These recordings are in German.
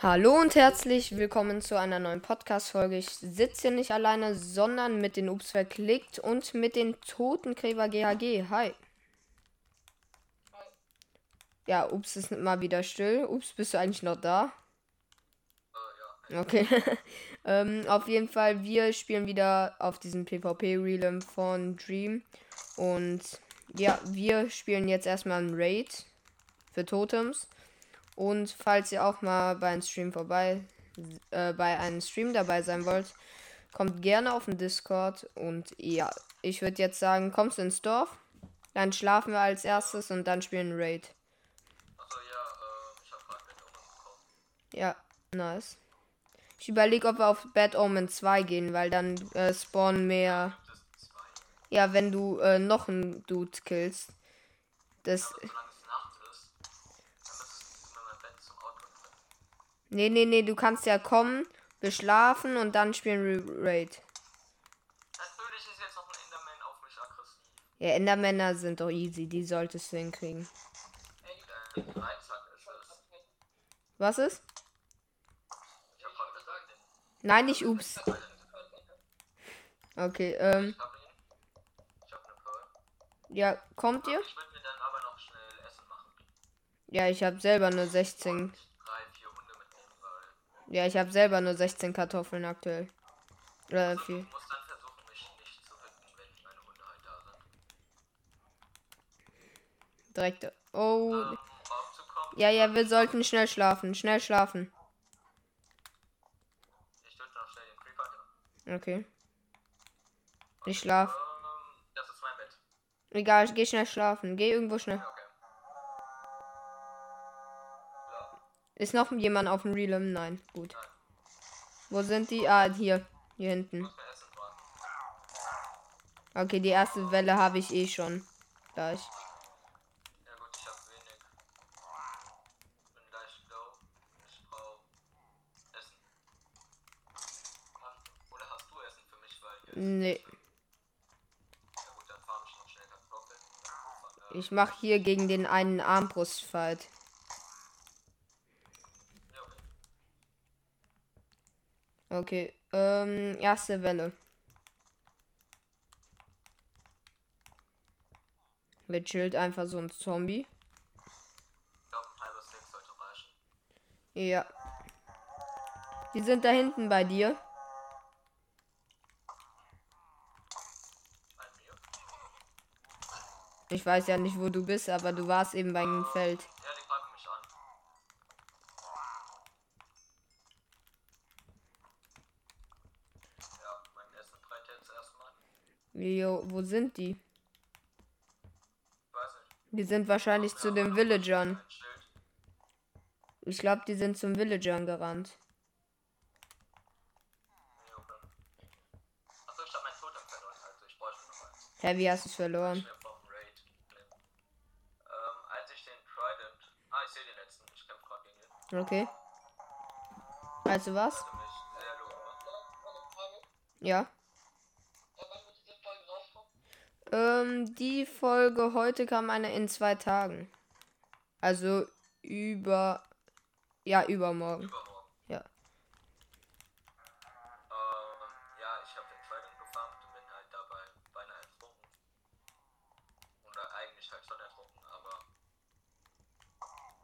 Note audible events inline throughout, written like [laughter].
Hallo und herzlich willkommen zu einer neuen Podcast-Folge. Ich sitze hier nicht alleine, sondern mit den Ups verklickt und mit den Totengräber GHG. Hi. Ja, Ups ist mal wieder still. Ups, bist du eigentlich noch da? Okay. [laughs] ähm, auf jeden Fall, wir spielen wieder auf diesem PvP-Realm von Dream. Und ja, wir spielen jetzt erstmal ein Raid für Totems. Und falls ihr auch mal bei einem Stream vorbei, äh, bei einem Stream dabei sein wollt, kommt gerne auf den Discord. Und ja, ich würde jetzt sagen, kommst du ins Dorf? Dann schlafen wir als erstes und dann spielen Raid. Achso, ja, äh, ich hab grad mit Omen bekommen. Ja, nice. Ich überlege, ob wir auf Bad Omen 2 gehen, weil dann äh, spawnen mehr. Ja, wenn du äh, noch einen Dude killst. Das. Aber solange es Nacht ist, dann müsstest du mir mein Bett zum Auto bringen. Nee, nee, nee, du kannst ja kommen, wir schlafen und dann spielen wir Raid. Natürlich ist jetzt noch ein Enderman auf mich aggressiv. Ja, Endermänner sind doch easy, die solltest du hinkriegen. Ey, der Dreizack ist. Was ist? Nein, nicht ups. Okay, ähm, ja, kommt ihr? Ich würde mir dann aber noch schnell Essen machen. Ja, ich habe selber nur 16. Drei, vier Hunde mitnehmen, weil. Ja, ich habe selber nur 16 Kartoffeln aktuell. Oder viel. wenn meine Hunde halt. Direkt. Oh. Ähm, um Ja, ja, wir sollten schnell schlafen. Schnell schlafen. ich schnell den Creeper hier. Okay. Ich schlaf. Ähm, das ist mein Bett. Egal, geh schnell schlafen. Geh irgendwo schnell. Okay. Ist noch jemand auf dem Realm? Nein. Gut. Wo sind die? Ah, hier. Hier hinten. Okay, die erste Welle habe ich eh schon. Gleich. Ja gut, ich hab wenig. Bin gleich low. Ich brauch Essen. Hast, oder hast du Essen für mich, weil hier Nee. Ich mache hier gegen den einen Armbrustfight. ja, okay. Okay. Ähm, erste Welle. Mit chillt einfach so ein Zombie. Ja. Die sind da hinten bei dir. Ich weiß ja nicht, wo du bist, aber du warst eben bei dem Feld. Ja, die greifen mich an. Ja, mein Essen breit jetzt erstmal. Jo, wo sind die? Die sind wahrscheinlich zu den Villagern. Ich glaube, die sind zum Villagern gerannt. Okay. Also. Hä, wie hast du es verloren? Schnell vom Raid. Ähm, Ähm, die Folge heute kam eine in zwei Tagen. Also über. Ja, übermorgen. Übermorgen. Ja. Ähm, ja, ich habe den Trident gefarmt und bin halt dabei beinahe ertrunken. Oder eigentlich halt schon ertrunken, aber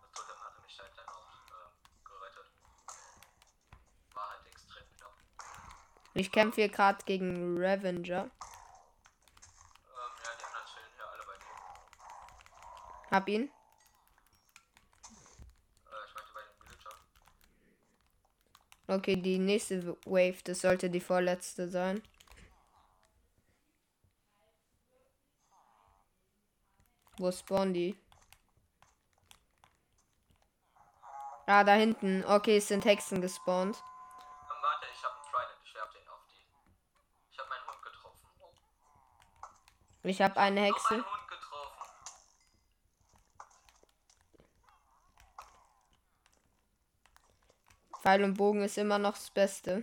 das Totem hatte mich halt dann auch äh, gerettet. War halt extrem knapp. Ich kämpfe hier gerade gegen Revenger. Ähm, ja, die anderen chillen hier alle bei dir. Hab ihn. Okay, die nächste Wave, das sollte die vorletzte sein. Wo spawnen die? Ah, da hinten. Okay, es sind Hexen gespawnt. Ähm, warte, ich habe einen Trident, ich werf den auf die. Ich habe meinen Hund getroffen. Ich habe eine Hexe. Pfeil und Bogen ist immer noch das Beste.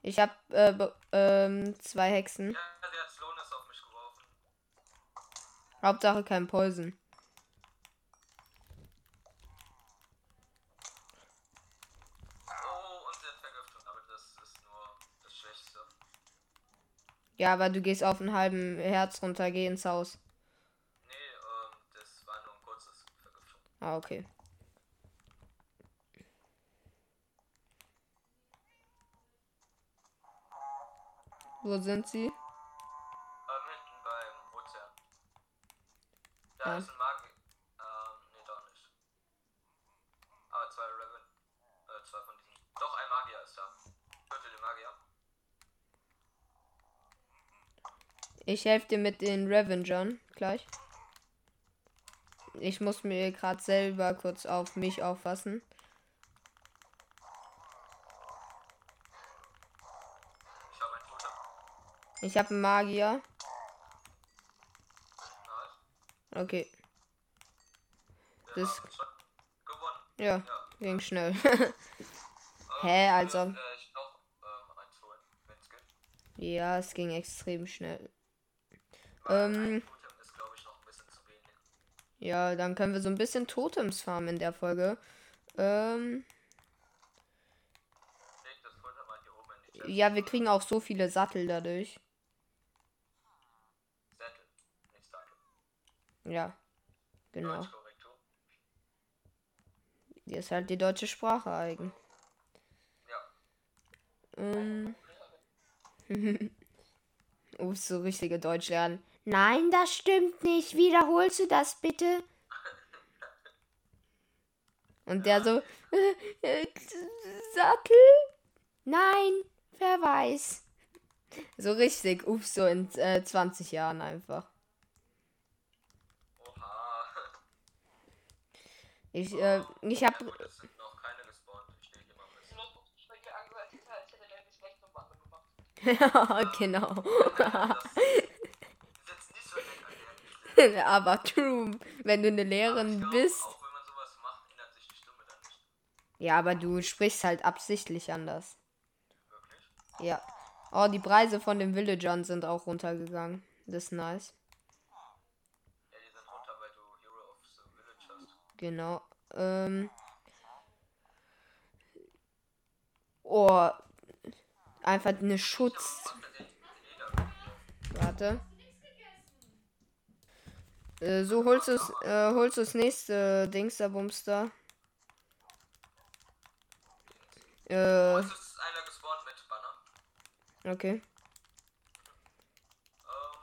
Ich hab äh, ähm, zwei Hexen. Ja, der Sloan ist auf mich geworfen. Hauptsache kein Poison. Oh, und der Vergiftung, aber das ist nur das Schwächste. Ja, aber du gehst auf einen halben Herz runter, geh ins Haus. Nee, ähm, das war nur ein kurzes Vergiftung. Ah, okay. Wo sind sie? Ähm, hinten beim Ozean. Da Ja. ist ein Magier. Ähm, nee, doch nicht. Aber zwei Reven. Äh, zwei von diesen. Doch, ein Magier ist da. Töte den Magier. Ich helfe dir mit den Revengern gleich. Ich muss mir gerade selber kurz auf mich aufpassen. Ich habe einen Totem. Ich habe einen Magier. Okay. Das-. Ja, ging schnell. [laughs] Hä, also- ja, es ging extrem schnell. Ähm. Ja, dann können wir so ein bisschen Totems farmen in der Folge. Ähm, ja, wir kriegen auch so viele Sattel dadurch. Sättel, nicht Sattel. Ja, genau. Die ist halt die deutsche Sprache eigen. Ja. Ähm. [laughs] oh, so richtige Deutsch lernen. Nein, das stimmt nicht. Wiederholst du das bitte? Und der so, äh, äh, Sattel? Nein, wer weiß. So richtig, ups, so in äh, 20 Jahren einfach. Ich, äh, ich hab, Ja, es sind noch keine gespawnt. Ich hier mal gemacht. genau. [laughs] Aber true, wenn du eine Lehrerin glaub, bist. Macht. Ja, aber du sprichst halt absichtlich anders. Wirklich? Ja. Oh, die Preise von den Villagern sind auch runtergegangen. Das ist nice. Ja, die sind runter, weil du Hero of the Village hast. Genau. Ähm. Oh. Einfach eine Schutz. Warte. Äh, so holst du äh, holst du das nächste Dings da Bumster. Äh, Es ist einer gespawnt mit Banner. okay.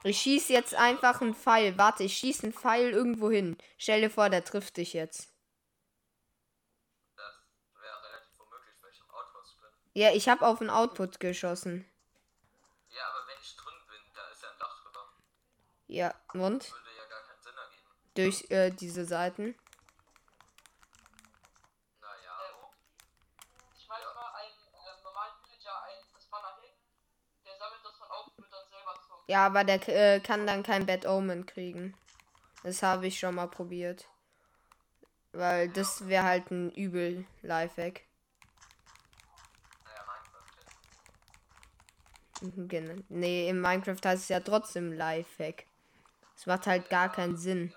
Ich schieß jetzt einfach einen Pfeil. Warte, ich schieß einen Pfeil irgendwo hin. Stell dir vor, der trifft dich jetzt. das wäre relativ unmöglich, weil ich im Outpost bin. Ja, ich habe auf einen Output geschossen. Ja, aber wenn ich drin bin, da ist ja ein Dach drüber. Ja, und? Würde ja gar keinen Sinn ergeben. Durch äh, diese Seiten. Naja. Äh, ich weiß mal, einen ähm, normalen Villager ein das Banner hin, der sammelt das dann auf und wird dann selber zum. Ja, aber der äh, kann dann kein Bad Omen kriegen. Das habe ich schon mal probiert. Weil das wäre halt ein übel Lifehack. Genau. Nee, im Minecraft heißt es ja trotzdem Lifehack. Es macht halt gar keinen Sinn.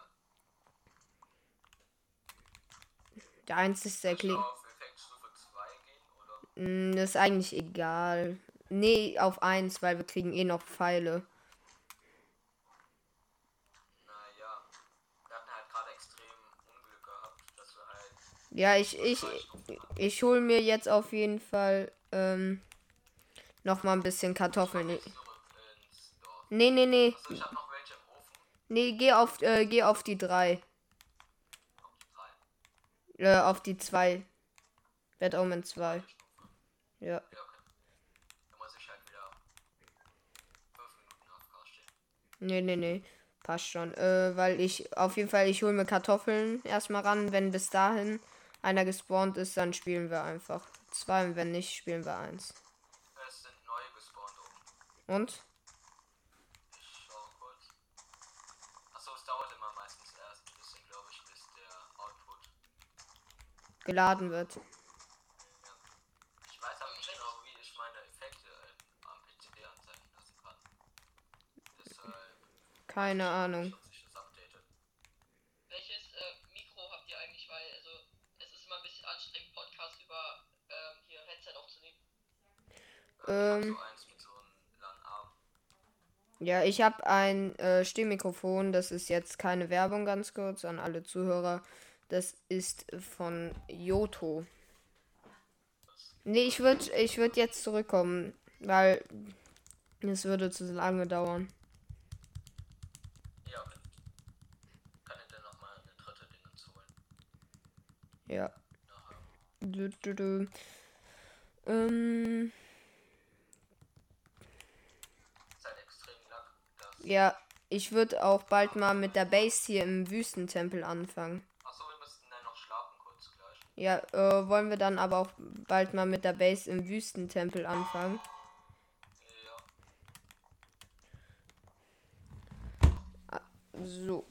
Der einzige Erklärung. Auf Effektstufe 2 gehen, oder? Mm, Das ist eigentlich egal. Nee, auf 1, weil wir kriegen eh noch Pfeile. Naja. Wir hatten halt gerade extrem Unglück gehabt, dass wir halt. Ja, ich, ich, ich hol mir jetzt auf jeden Fall ähm, noch mal ein bisschen Kartoffeln. Nee, nee, nee. Nee, geh, auf, äh, geh auf die 3. Auf die 3. Äh, auf die 2. Bad Omen 2. Stufe. Ja. Ja, okay. Da muss ich wieder 5 Minuten AFK stehen. Nee, nee, nee. Passt schon. Äh, weil ich, auf jeden Fall, ich hol mir Kartoffeln erstmal ran. Wenn bis dahin einer gespawnt ist, dann spielen wir einfach. Zwei und wenn nicht, spielen wir eins. Es sind neue gespawnt oben. Und? Ich schau kurz. Achso, es dauert immer meistens erst ein bisschen, glaube ich, bis der Output. Geladen wird. Ich weiß aber nicht genau, wie ich meine Effekte äh, am PC anzeigen lassen kann. Deshalb Keine Ahnung. schon sich das updatet. Welches äh, Mikro habt ihr eigentlich? Weil, also, es ist immer ein bisschen anstrengend, Podcast über ähm, hier Headset aufzunehmen. Äh, ich hab Ähm. so eins mit so einem LAN-Arm. Ja, ich habe ein äh, Stimmmikrofon. Das ist jetzt keine Werbung, ganz kurz an alle Zuhörer. Das ist von Yoto. Nee, ich würde ich würd jetzt zurückkommen, weil es würde zu lange dauern. Ja, okay. Kann ich dir nochmal eine dritte Dinge holen? Ja. Du, du, du. Ähm, Ist halt extrem lang. Das. Ja, ich würde auch bald mal mit der Base hier im Wüstentempel anfangen. Achso, wir müssten dann noch schlafen kurz gleich. Ja, äh, wollen wir dann aber auch bald mal mit der Base im Wüstentempel anfangen. Ja. So.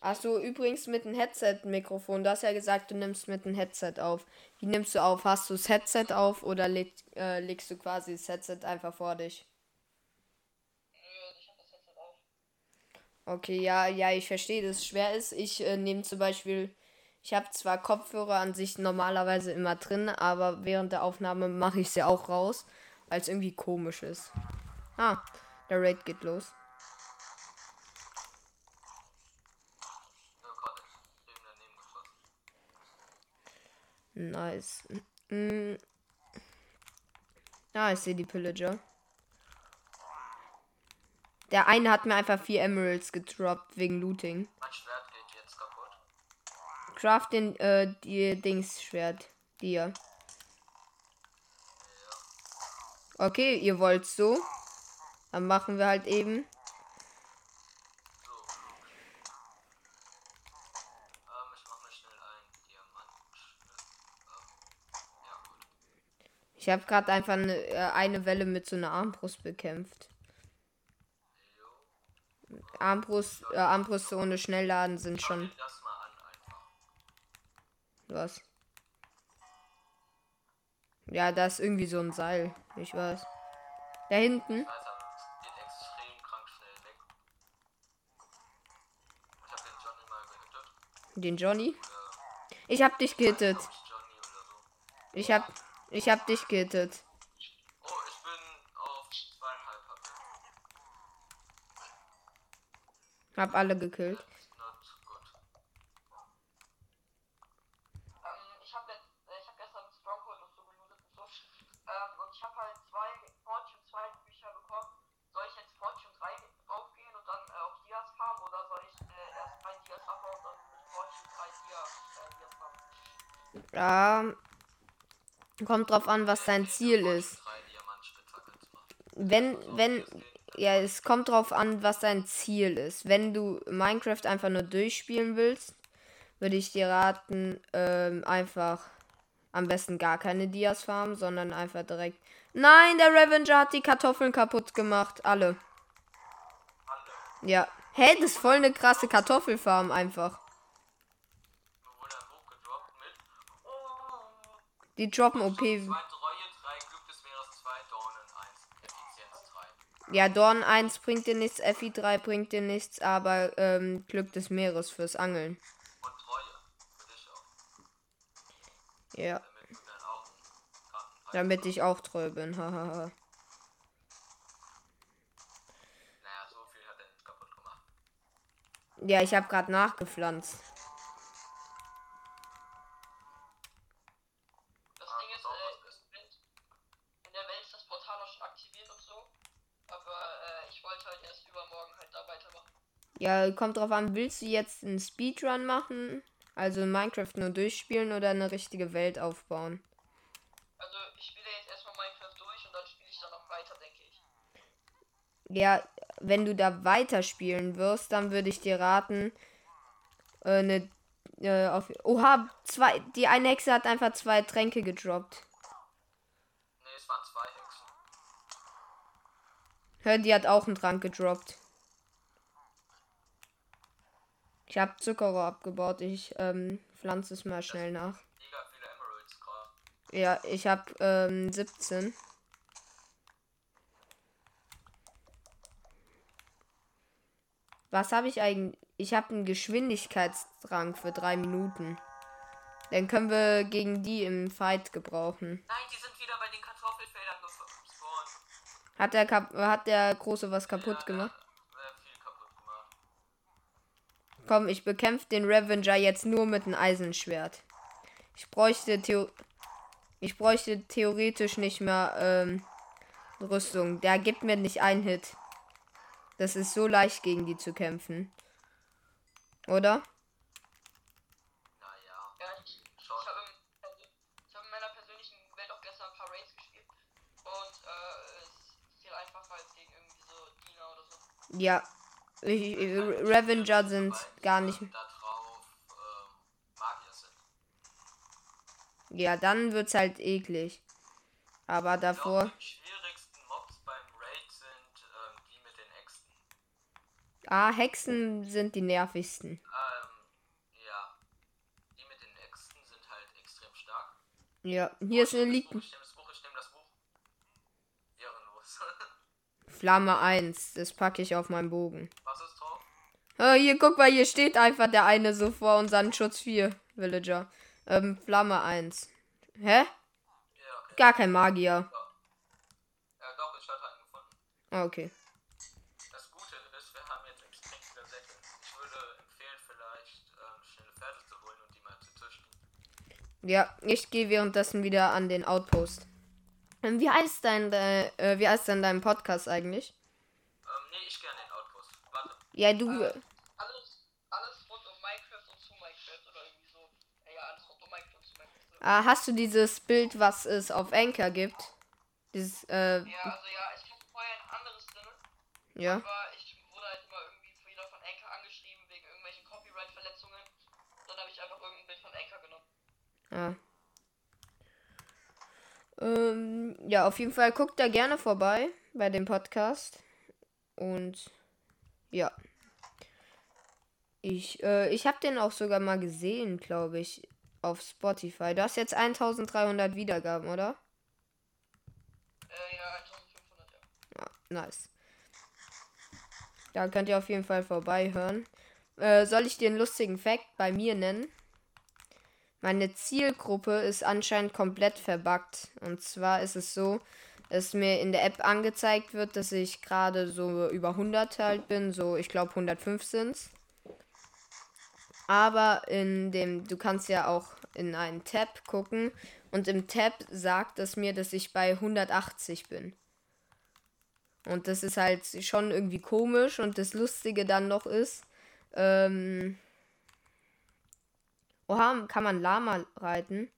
Achso, übrigens mit dem Headset-Mikrofon. Du hast ja gesagt, du nimmst mit dem Headset auf. Wie nimmst du auf? Hast du das Headset auf oder leg, äh, legst du quasi das Headset einfach vor dich? Okay, ja, ja, ich verstehe, dass es schwer ist. Ich äh, nehme zum Beispiel, ich habe zwar Kopfhörer an sich normalerweise immer drin, aber während der Aufnahme mache ich sie auch raus, weil es irgendwie komisch ist. Ah, der Raid geht los. Oh Gott, extrem daneben geschossen. Nice. Mm. Ah, ich sehe die Pillager. Der eine hat mir einfach vier Emeralds gedroppt wegen Looting. Mein Schwert geht jetzt kaputt. Craft den, äh, die Dings-Schwert. Dir. Okay, ihr wollt so. Dann machen wir halt eben. So. Ähm, ich mache mir schnell ein Diamantschwert. Ähm, ja, gut. Ich habe gerade einfach eine, äh, eine Welle mit so einer Armbrust bekämpft. Armbrust, äh, Armbrüste ohne Schnellladen sind schon was. Ja, da ist irgendwie so ein Seil. Ich weiß. Da hinten. Den Johnny Ich hab dich gehittet. Ich hab, ich hab dich gehittet. Oh, ich bin auf zweieinhalb HP. Hab alle gekillt. Kommt drauf an, was dein Ziel ist. Wenn, wenn, ja, es kommt drauf an, was dein Ziel ist. Wenn du Minecraft einfach nur durchspielen willst, würde ich dir raten, ähm, einfach am besten gar keine Dias farmen, sondern einfach direkt. Nein, der Revenger hat die Kartoffeln kaputt gemacht. Alle. Alle. Ja. Hä, das ist voll eine krasse Kartoffelfarm einfach. Nur wurde ein Buch gedroppt mit. Oh. Die droppen OP. Ja, Dorn 1 bringt dir nichts, FI3 bringt dir nichts, aber ähm, Glück des Meeres fürs Angeln. Und Treue. Für dich auch. Ja. Damit du auch Damit ich auch treu bin. Hahaha. Naja, so viel hat er nicht kaputt gemacht. ja, ich habe gerade nachgepflanzt. Ja, kommt drauf an, willst du jetzt einen Speedrun machen? Also Minecraft nur durchspielen oder eine richtige Welt aufbauen? Also ich spiele jetzt erstmal Minecraft durch und dann spiele ich dann noch weiter, denke ich. Ja, wenn du da weiterspielen wirst, dann würde ich dir raten, äh, eine. Äh, auf, oha, zwei. Die eine Hexe hat einfach zwei Tränke gedroppt. Ne, es waren zwei Hexen. Hör, die hat auch einen Trank gedroppt. Ich habe Zuckerrohr abgebaut. Ich ähm, pflanze es mal schnell nach. Ja, ich habe ähm, 17. Was habe ich eigentlich? Ich habe einen Geschwindigkeitsdrang für drei Minuten. Dann können wir gegen die im Fight gebrauchen. Nein, die sind wieder bei den Kartoffelfeldern gespawnt. Hat der, Kap hat der Große was kaputt gemacht? Sehr viel kaputt gemacht. Komm, ich bekämpfe den Revenger jetzt nur mit einem Eisenschwert. Ich bräuchte Theo ich bräuchte theoretisch nicht mehr ähm, Rüstung. Der gibt mir nicht einen Hit. Das ist so leicht gegen die zu kämpfen. Oder? Ja, Revenger sind gar nicht. Ähm. Ja, dann wird's halt eklig. Aber davor. die schwierigsten Mobs beim Raid sind ähm, die mit den Äxten. Ah, Hexen sind die nervigsten. Ähm, ja. Die mit den Äxten sind halt extrem stark. Ja, hier ist eine liegt Buch, ich nehme das Buch. Ehrenlos. [laughs] Flamme 1. Das packe ich auf meinen Bogen. Ah, hier, guck mal, hier steht einfach der eine so vor unseren Schutz 4 Villager. Ähm, Flamme 1. Hä? Ja, okay. Gar kein Magier. Ja, doch, ich hatte einen gefunden. Ah, okay. Das Gute ist, wir haben jetzt extrem viele Säcke. Ich würde empfehlen, vielleicht ähm, schnelle Pferde zu holen und die mal zu züchten. Ja, ich gehe währenddessen wieder an den Outpost. Ähm, wie heißt dein, äh, wie heißt denn dein Podcast eigentlich? Ähm, nee, ich gerne den Outpost. Warte. Ja, du. Äh, alles, alles rund um Minecraft und zu Minecraft oder irgendwie so. Ja, ja alles rund um Minecraft und zu Minecraft. Ah, hast du dieses Bild, was es auf Anchor gibt? Dieses, äh, Ja, also ja, ich hatte vorher ein anderes drin, ja. aber ich wurde halt immer irgendwie wieder von Anchor angeschrieben wegen irgendwelchen Copyright-Verletzungen. Dann habe ich einfach irgendein Bild von Anchor genommen. Ja. Ähm, ja, auf jeden Fall guckt da gerne vorbei bei dem Podcast. Und ja. Ich, äh, ich habe den auch sogar mal gesehen, glaube ich, auf Spotify. Du hast jetzt 1300 Wiedergaben, oder? Äh, ja, 1500, ja. Ja, nice. Da könnt ihr auf jeden Fall vorbei hören. Äh, soll ich dir einen lustigen Fact bei mir nennen? Meine Zielgruppe ist anscheinend komplett verbuggt. Und zwar ist es so, dass mir in der App angezeigt wird, dass ich gerade so über 100 halt bin. So, ich glaube 105 sind's. Aber in dem, du kannst ja auch in einen Tab gucken. Und im Tab sagt es mir, dass ich bei 180 bin. Und das ist halt schon irgendwie komisch. Und das Lustige dann noch ist, ähm, oha, kann man Lama reiten?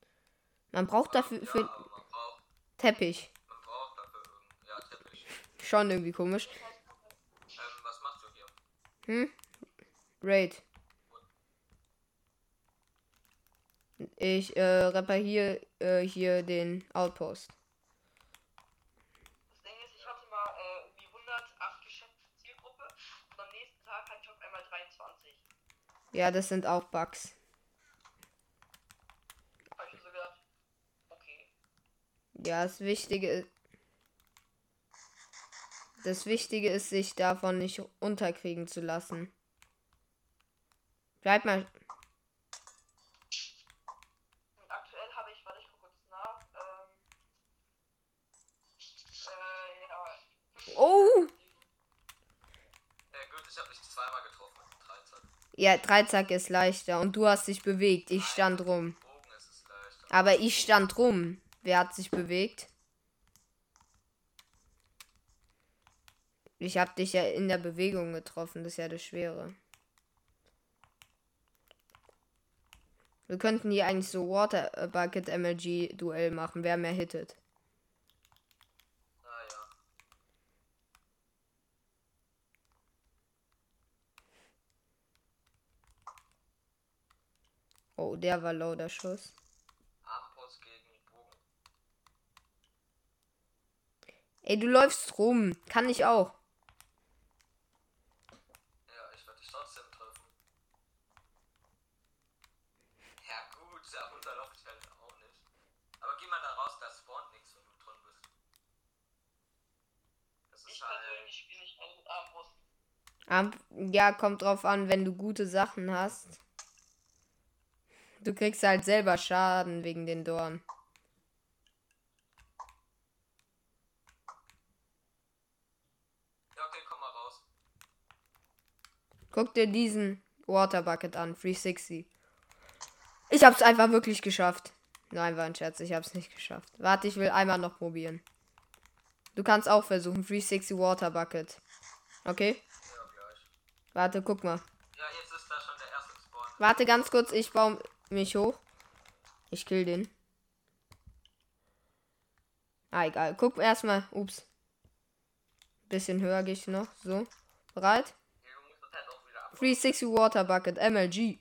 Man braucht dafür Ja, für man braucht, Teppich. man braucht dafür ja, Teppich. Schon irgendwie komisch. Ähm, was machst du hier? Raid. Ich äh, repariere äh, hier den Outpost. Das Ding ist, ich hatte mal äh, irgendwie 108 geschätzte Zielgruppe und am nächsten Tag hatte ich auf einmal 23. Ja, das sind auch Bugs. Hab ich mir so gedacht, okay. Ja, das Wichtige Das Wichtige ist, sich davon nicht unterkriegen zu lassen. Bleib mal. Und aktuell habe ich, warte, ich guck kurz nach, ähm, äh, ja, Oh! Ja, gut, ich habe dich zweimal getroffen mit dem Dreizack. Ja, Dreizack ist leichter und du hast dich bewegt. Ich stand rum. Aber ich stand rum. Wer hat sich bewegt? Ich hab dich ja in der Bewegung getroffen. Das ist ja das Schwere. Wir könnten hier eigentlich so Water Bucket MLG Duell machen, wer mehr hittet. Naja. Oh, der war low, der Schuss. Armbrust gegen Bogen. Ey, du läufst rum. Kann ich auch. Ja, ich werde dich trotzdem treffen. Ja gut, da runterlaufe ich halt auch nicht. Aber geh mal da raus, da spawnt nichts, wenn du drin bist. Das ich ist halt... persönlich spiele nicht gerne mit Armbrust. Ja, kommt drauf an, wenn du gute Sachen hast. Du kriegst halt selber Schaden wegen den Dorn. Ja, okay, komm mal raus. Guck dir diesen Waterbucket an, 360. Ich hab's einfach wirklich geschafft. Nein, war ein Scherz, ich hab's nicht geschafft. Warte, ich will einmal noch probieren. Du kannst auch versuchen, 360 Waterbucket. Okay? Ja, Warte, guck mal. Ja, Warte ganz kurz, ich baue mich hoch. Ich kill den. Ah, egal. Guck erstmal. Ups. Bisschen höher gehe ich noch. So. Bereit? Ja, du musst das halt auch wieder ab. 360 Water Bucket. MLG.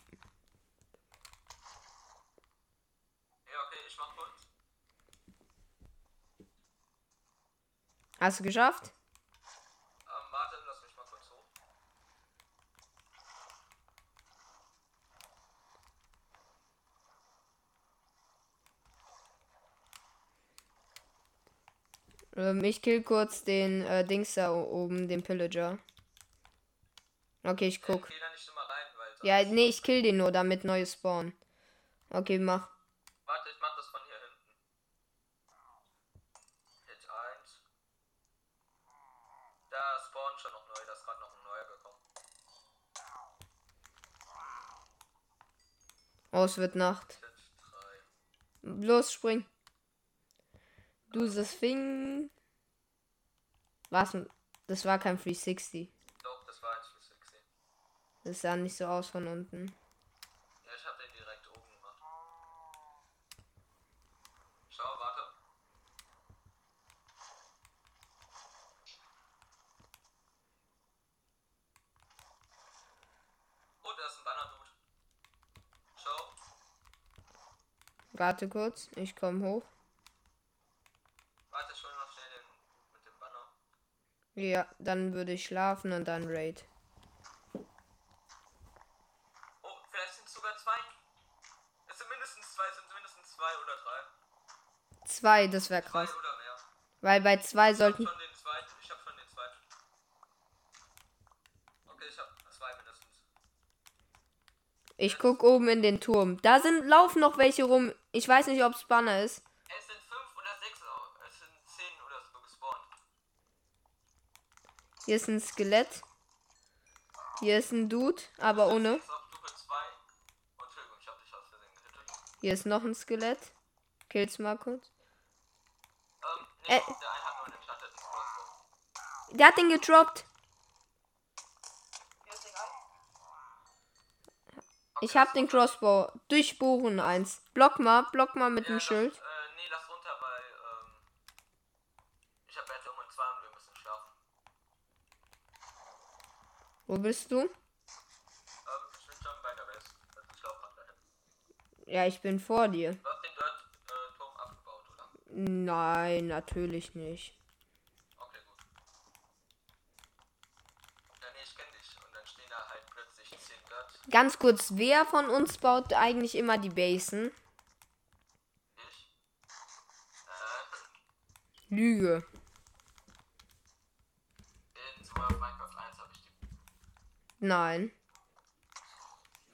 Hast du geschafft? Ähm, warte, lass mich mal kurz hoch. Ähm, ich kill kurz den äh, Dings da oben, den Pillager. Okay, ich guck. Immer rein. Ja, nee, ich kill den nur, damit neue spawnen. Okay, mach. Warte, ich mach das von hier hinten. Hit 1. Da spawnt schon noch neu, da ist gerade noch ein neuer gekommen. Oh, es wird Nacht. Hit 3. Los, spring. Du das Thing. Was? Das war kein 360. Doch, das war 1 für 60. Das sah nicht so aus von unten. Ja, ich hab den direkt oben gemacht. Schau, warte. Oh, da ist ein Banner-Dude. Schau. Warte kurz, ich komm hoch. Warte schon noch schnell den mit dem Banner. Ja, dann würde ich schlafen und dann Raid. Oh, vielleicht sind es sogar zwei. Es sind mindestens zwei, es sind mindestens zwei oder drei. Zwei, das wäre Zwei krass. oder mehr. Weil bei zwei Ich hab sollten. schon den zweiten, ich hab schon den zweiten. Okay, ich hab zwei mindestens. Ich guck oben in den Turm. Da sind laufen noch welche rum. Ich weiß nicht, ob es Banner ist. Es sind fünf oder sechs, au- es sind zehn oder so gespawnt. Hier ist ein Skelett. Hier ist ein Dude, aber ohne. Oh. Hier ist noch ein Skelett. Kill's mal kurz. Äh. der hat den gedroppt. Hier ist Ding 1. Ich hab den Crossbow. Durchbohren eins. Block mal, block mal mit dem Schild. Äh, nee, lass runter, weil, ähm, ich hab jetzt irgendwann zwei und wir müssen schlafen. Wo bist du? Ähm, ich bin schon bei der Base. Also ich lauf grad dahin. Ja, ich bin vor dir. Du hast den Dirt-Turm abgebaut, oder? Nein, natürlich nicht. Okay, gut. Ja, nee, ich kenn dich. Und dann stehen da halt plötzlich 10 Dirt. Ganz kurz, wer von uns baut eigentlich immer die Basen? Ich. Äh, Lüge. in zum Beispiel Minecraft 1 habe ich die. Nein.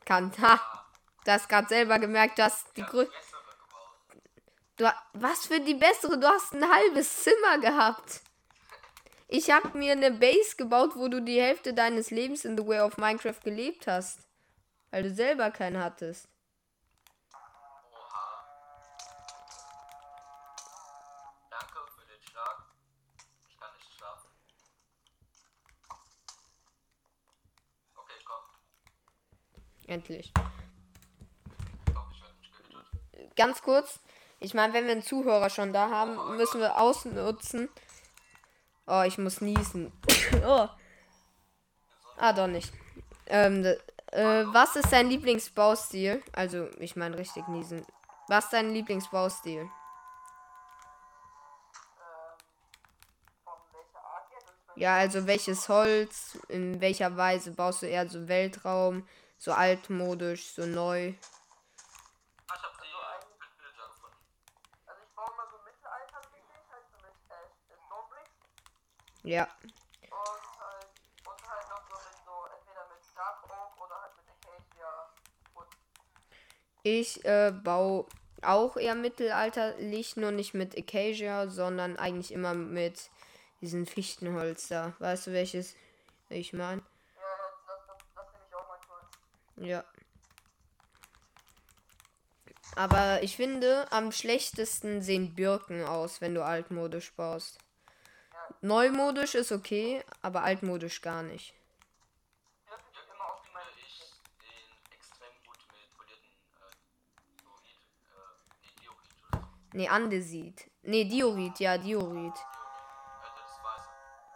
Kann. Ha. Du hast gerade selber gemerkt, dass die Ja, Grö bessere gebaut. Du, was für die bessere? Du hast ein halbes Zimmer gehabt. Ich habe mir eine Base gebaut, wo du die Hälfte deines Lebens in The Way of Minecraft gelebt hast. Weil du selber keinen hattest. Endlich. Ganz kurz. Ich meine, wenn wir einen Zuhörer schon da haben, müssen wir ausnutzen. Oh, ich muss niesen. [coughs] oh. Ah, doch nicht. Ähm, äh, was ist dein Lieblingsbaustil? Also, ich meine richtig niesen. Was ist dein Lieblingsbaustil? Ja, also welches Holz, in welcher Weise baust du eher so Weltraum, so altmodisch, so neu? Ich hab die Villager gefunden. Also ich baue mal so mittelaltermäßig, so mit Stonebricks Ja. und halt und halt noch so mit so entweder mit Dark Oak oder halt mit Acacia Wood. Ich äh, baue auch eher mittelalterlich, nur nicht mit Acacia, sondern eigentlich immer mit diesen Fichtenholz da. Weißt du welches ich meine? Ja, das, das, das, das Ja. Aber ich finde, am schlechtesten sehen Birken aus, wenn du altmodisch baust. Neumodisch ist okay, aber altmodisch gar nicht. Diorit, Diorit. Nee, Andesit. Nee, Diorit, ja, Diorit. Diorit, weiß.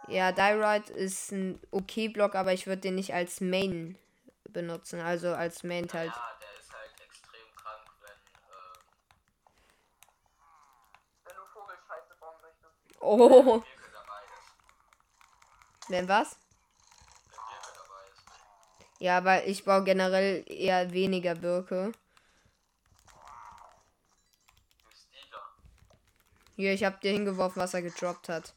Ja, Diorite ist ein okay Block, aber ich würde den nicht als Main benutzen, also als Main halt. Ja, der ist halt extrem krank, wenn, äh, wenn du Vogelscheiße bauen möchtest. Oh, Birke dabei ist. wenn was? Wenn Birke dabei ist. Ja, weil ich baue generell eher weniger Birke. Hier, ich habe dir hingeworfen, was er gedroppt hat.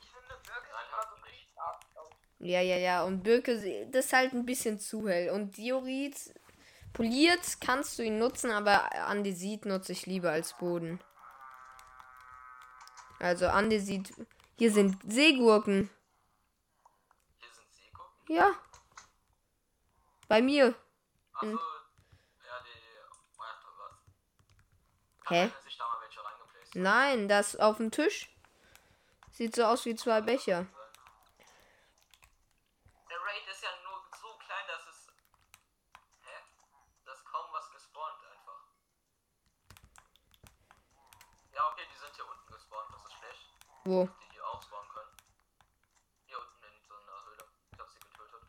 Ich finde Birken Nein, sieht immer hast so du nicht. richtig arg aus. Ja, ja, ja. Und Birke, das ist halt ein bisschen zu hell. Und Diorit, poliert kannst du ihn nutzen, aber Andesit nutze ich lieber als Boden. Also Andesit. Hier sind Seegurken. Hier sind Seegurken. Ja. Bei mir. Achso, Hm. ja, die, ach, was. Hä? da. Nein, das auf dem Tisch. Sieht so aus wie zwei Becher. Der Raid ist ja nur so klein, dass es. Hä? Das ist kaum was gespawnt einfach. Ja, okay, die sind hier unten gespawnt, das ist schlecht. Wo? Die, die auch spawnen können. Hier unten in so einer Höhle. Ich hab sie getötet.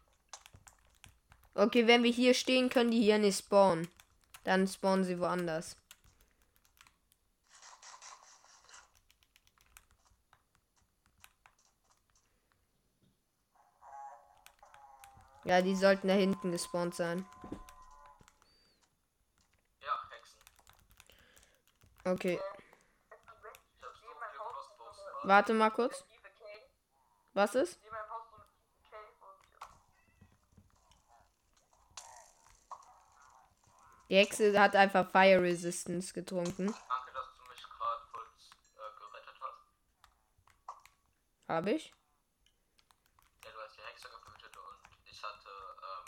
Okay, wenn wir hier stehen, können die hier nicht spawnen. Dann spawnen sie woanders. Ja, die sollten da hinten gespawnt sein. Ja, Hexen. Okay, Ich hab so viele Crossbows. Warte mal kurz. Was ist? Die Hexe hat einfach Fire Resistance getrunken. Danke, dass du mich gerade kurz äh, gerettet hast. Habe ich? Ja, du hast die Hexe getötet und ich hatte, ähm.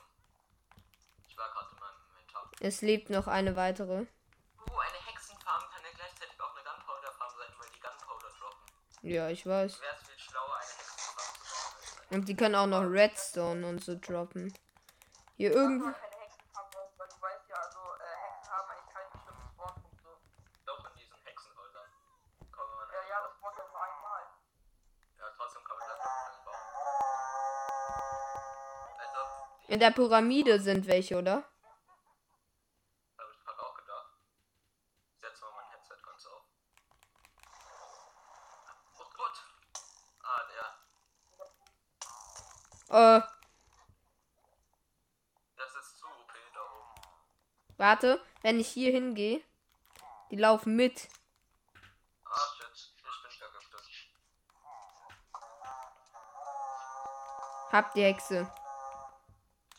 Ich war gerade in meinem Inventar. Es lebt noch eine weitere. Uh, eine Hexenfarm kann ja gleichzeitig auch eine Gunpowder-Farm sein, weil die Gunpowder droppen. Ja, ich weiß. Und die können auch noch Redstone und so droppen. Hier Du irgendwo. sollst keine Hexenfarm bauen, weil du weißt ja, Hexen haben eigentlich keinen bestimmten Spawnpunkt so. Doch in diesen Hexenhäusern. Kann man. Ja, ja, das spawnt ja nur einmal. Ja, trotzdem kann man das noch schnell bauen. Also, die In der Pyramide sind welche, oder? habe ich gerade auch gedacht. Ich setze mal mein Headset ganz auf. Oh Gott! Ah, der. Äh, Das ist zu OP da oben. warte, wenn ich hier hingehe. Die laufen mit. Ah, shit. Ich bin vergiftet. Hab die Hexe.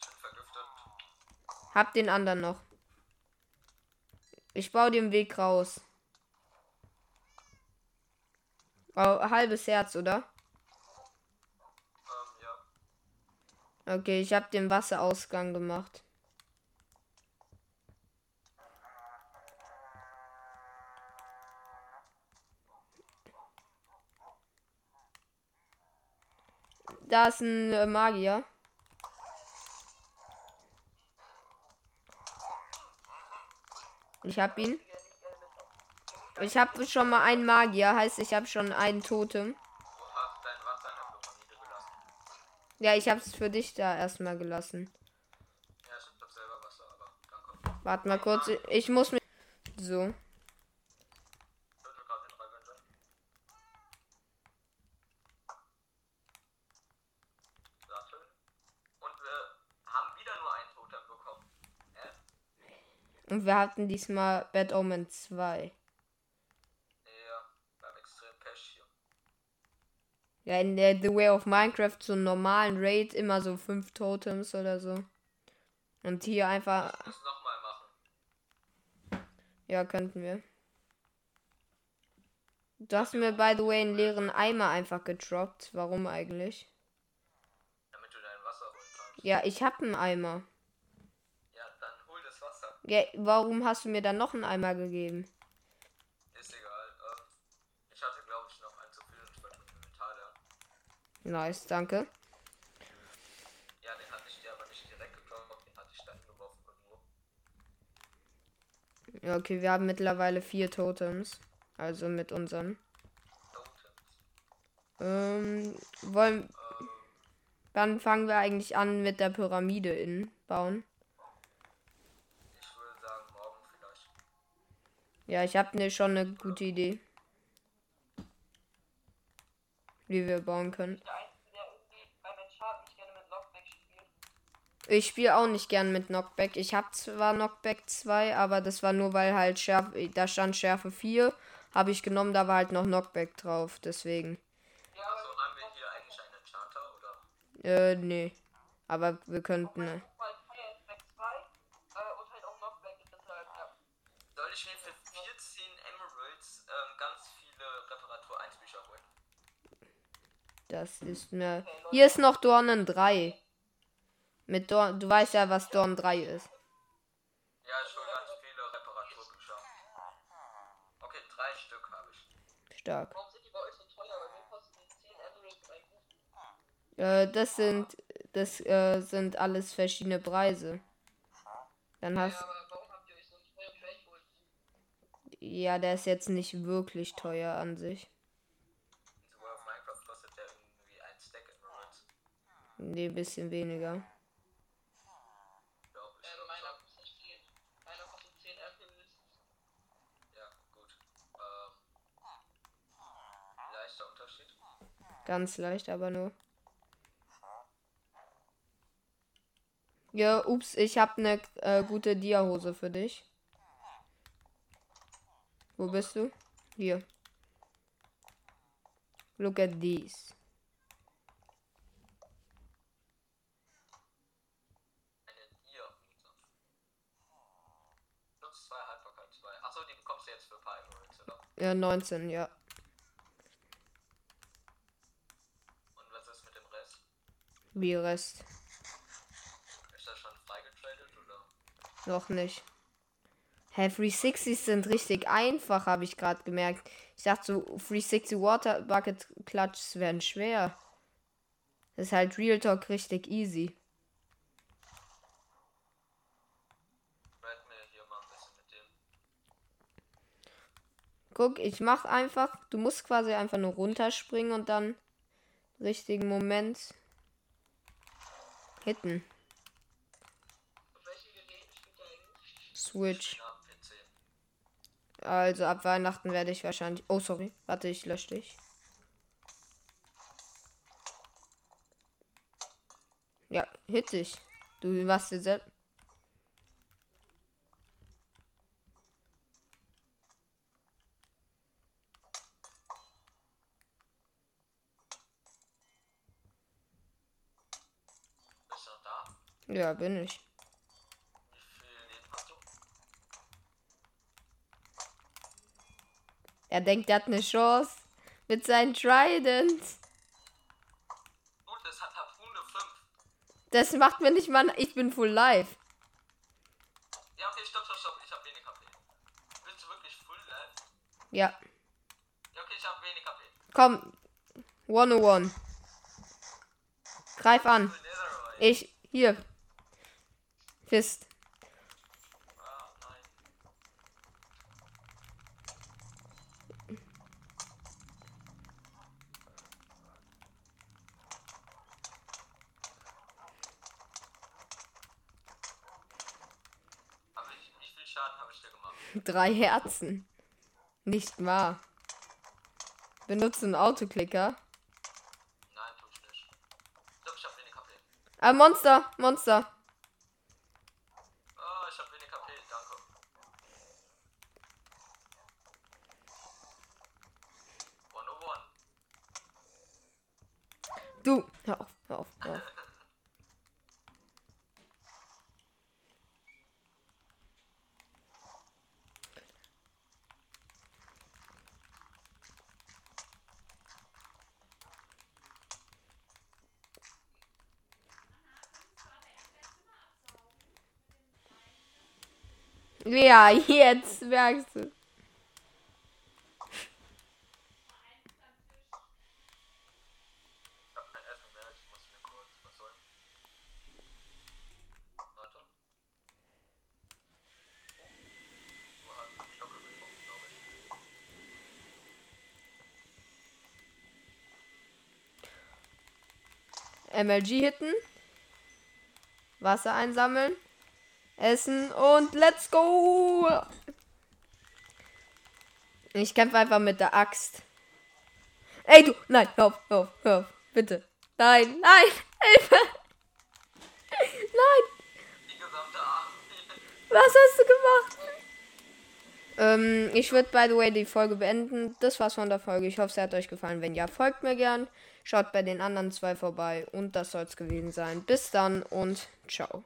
Ich bin vergiftet. Hab den anderen noch. Ich baue den Weg raus. Oh, halbes Herz, oder? Ähm, ja. Okay, ich hab den Wasserausgang gemacht. Da ist ein äh, Magier. Ich hab ihn. Ich habe schon mal einen Magier, heißt ich habe schon einen Totem. Du hast dein Wasser in der Pyramide gelassen. Ja, ich habe es für dich da erstmal gelassen. Ja, ich hab selber Wasser, aber danke. Warte mal kurz, ich muss mir. So. Und wir hatten diesmal Bad Omen 2. Ja, beim extrem Pech hier. Ja, in der The Way of Minecraft so einen normalen Raid immer so fünf Totems oder so. Und hier einfach. Ich muss nochmal machen. Ja, könnten wir. Du hast mir, by the way, einen leeren Eimer einfach gedroppt. Warum eigentlich? Damit du dein Wasser holen kannst. Ja, ich hab einen Eimer. Ja, warum hast du mir dann noch einen Eimer gegeben? Ist egal. Ähm, ich hatte, glaube ich, noch einen zu viel und ich wollte mit Inventar lernen. Nice, danke. Ja, den hatte ich dir aber nicht direkt gedroppt, den hatte ich da hingeworfen irgendwo. Ja, okay, wir haben mittlerweile vier Totems. Also mit unseren. Totems. Ähm, wollen. Wann fangen wir eigentlich an mit der Pyramide in bauen? Ich würde sagen, morgen vielleicht. Ja, ich habe ne, schon eine gute Idee. Wie wir bauen können. Der Einzige, der irgendwie beim Enchant nicht gerne mit Lockback spielt. Ich spiele auch nicht gern mit Knockback. Ich habe zwar Knockback 2, aber das war nur, weil halt Schärfe, da stand Schärfe 4. Habe ich genommen, da war halt noch Knockback drauf. Deswegen. Ja, Also aber haben wir hier eigentlich einen Enchanter oder? Äh, nee. Aber wir könnten. Ne. mal Fire Aspect 2 äh, und halt auch Knockback ist das halt, ja. Soll ich mir für 14 Emeralds ähm, ganz viele Reparatur 1 Bücher holen? Das ist mir. Hier ist noch Dornen 3. Mit Dorn. Du weißt ja, was Dorn 3 ist. Ja, ich hole ganz viele Reparaturbücher. Okay, drei Stück habe ich. Stark. Warum sind die bei euch so teuer? Bei mir kosten die 10 Emeralds eigentlich. Äh, das sind. Das äh, sind alles verschiedene Preise. Dann Ja, hast. aber warum habt ihr euch so einen teuren Trade geholt? Ja, der ist jetzt nicht wirklich teuer an sich. In World of Minecraft kostet der irgendwie ein Stack Emeralds. Nee, bisschen weniger. Glaube ich. Ähm, glaub meiner schon. kostet 10. Meiner kostet 10 Emeralds. Ja, gut. Ähm, leichter Unterschied. Ganz leicht, aber nur. Ja, ups, ich habe eine äh, gute Dia-Hose für dich. Wo bist du? Hier. Look at these. Eine Ihr-Hose. Nutzt zwei Haltbarkeit 2. Achso, die bekommst du jetzt für ein paar Emeralds, oder? Ja, 19, ja. Und was ist mit dem Rest? Wie Rest. Ist das schon freigetradet oder? Noch nicht. Hä, 360s sind richtig einfach, habe ich gerade gemerkt. Ich dachte so, 360 Water Bucket Clutches werden schwer. Das ist halt Real Talk richtig easy. Red mir hier mal ein bisschen mit dem. Guck, ich mach einfach, du musst quasi einfach nur runterspringen und dann richtigen Moment hitten. Switch. Also ab Weihnachten werde ich wahrscheinlich. Oh, sorry. Warte, ich lösche dich. Ja, hit dich. Du warst dir selbst. Ja, bin ich. Er denkt, er hat eine Chance. Mit seinem Trident. Das hat Harpune 5. Das macht mir nicht mal. Ich bin full live. Ja, okay, stopp, stopp, stopp. Ich hab wenig HP. Willst du wirklich full live? Ja. Ja, okay, ich hab wenig HP. Komm. 101. Greif an. Ich. Hier. Gemacht? Drei Herzen. Nicht wahr. Benutze einen Autoklicker. Nein, tu ich nicht. Ich glaube, ich hab wenig HP. Ah, Monster. Monster. Oh, ich hab wenig HP, danke. One oh one. Du. Hör auf, hör auf, hör auf. Ja, jetzt merkst du. Ich hab kein Essen mehr, ich muss mir kurz was holen. Warte. Du hast Schokolade getrunken, glaube ich. MLG hitten. Wasser einsammeln. Essen und let's go! Ich kämpfe einfach mit der Axt. Ey, du! Nein, hör auf, hör auf, hör auf. Bitte. Nein, nein! [laughs] Hilfe! Nein! Was hast du gemacht? Ähm, ich würde, by the way, die Folge beenden. Das war's von der Folge. Ich hoffe, es hat euch gefallen. Wenn ja, folgt mir gern. Schaut bei den anderen zwei vorbei. Und das soll's gewesen sein. Bis dann und ciao.